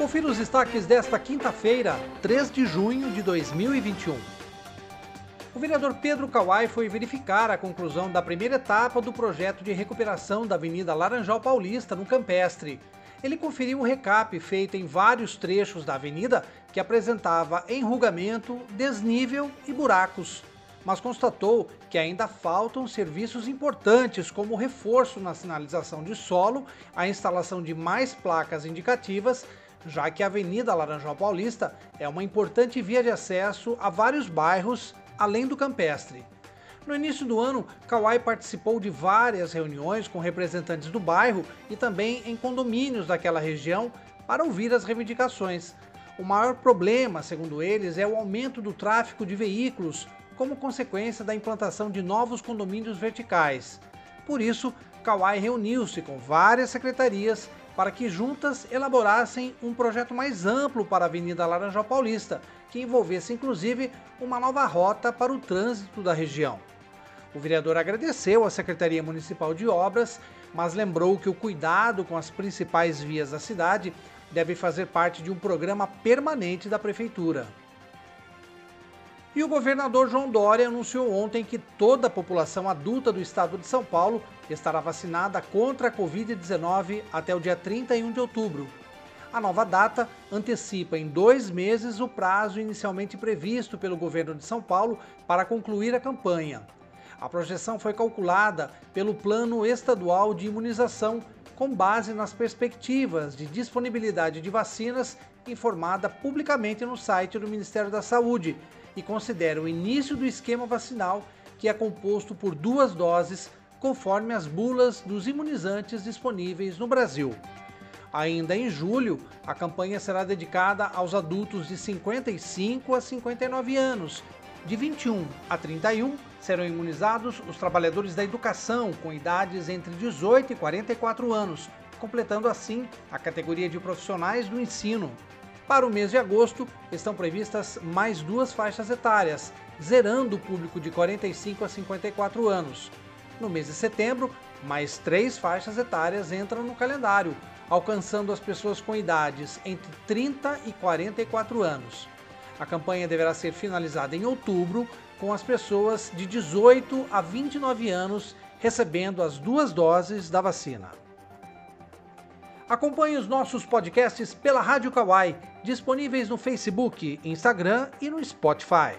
Confira os destaques desta quinta-feira, 3 de junho de 2021. O vereador Pedro Kawai foi verificar a conclusão da primeira etapa do projeto de recuperação da Avenida Laranjal Paulista, no Campestre. Ele conferiu um recap feito em vários trechos da avenida que apresentava enrugamento, desnível e buracos mas constatou que ainda faltam serviços importantes, como o reforço na sinalização de solo, a instalação de mais placas indicativas, já que a Avenida Laranjal Paulista é uma importante via de acesso a vários bairros, além do campestre. No início do ano, Kawai participou de várias reuniões com representantes do bairro e também em condomínios daquela região para ouvir as reivindicações. O maior problema, segundo eles, é o aumento do tráfego de veículos, como consequência da implantação de novos condomínios verticais. Por isso, Kawai reuniu-se com várias secretarias para que juntas elaborassem um projeto mais amplo para a Avenida Laranjal Paulista, que envolvesse inclusive uma nova rota para o trânsito da região. O vereador agradeceu à Secretaria Municipal de Obras, mas lembrou que o cuidado com as principais vias da cidade deve fazer parte de um programa permanente da Prefeitura. E o governador João Dória anunciou ontem que toda a população adulta do estado de São Paulo estará vacinada contra a Covid-19 até o dia 31 de outubro. A nova data antecipa em dois meses o prazo inicialmente previsto pelo governo de São Paulo para concluir a campanha. A projeção foi calculada pelo Plano Estadual de Imunização, com base nas perspectivas de disponibilidade de vacinas informada publicamente no site do Ministério da Saúde e considera o início do esquema vacinal, que é composto por duas doses, conforme as bulas dos imunizantes disponíveis no Brasil. Ainda em julho, a campanha será dedicada aos adultos de 55 a 59 anos. De 21 a 31 serão imunizados os trabalhadores da educação com idades entre 18 e 44 anos, completando assim a categoria de profissionais do ensino. Para o mês de agosto, estão previstas mais duas faixas etárias, zerando o público de 45 a 54 anos. No mês de setembro, mais três faixas etárias entram no calendário, alcançando as pessoas com idades entre 30 e 44 anos. A campanha deverá ser finalizada em outubro, com as pessoas de 18 a 29 anos recebendo as duas doses da vacina. Acompanhe os nossos podcasts pela Rádio Kawai, disponíveis no Facebook, Instagram e no Spotify.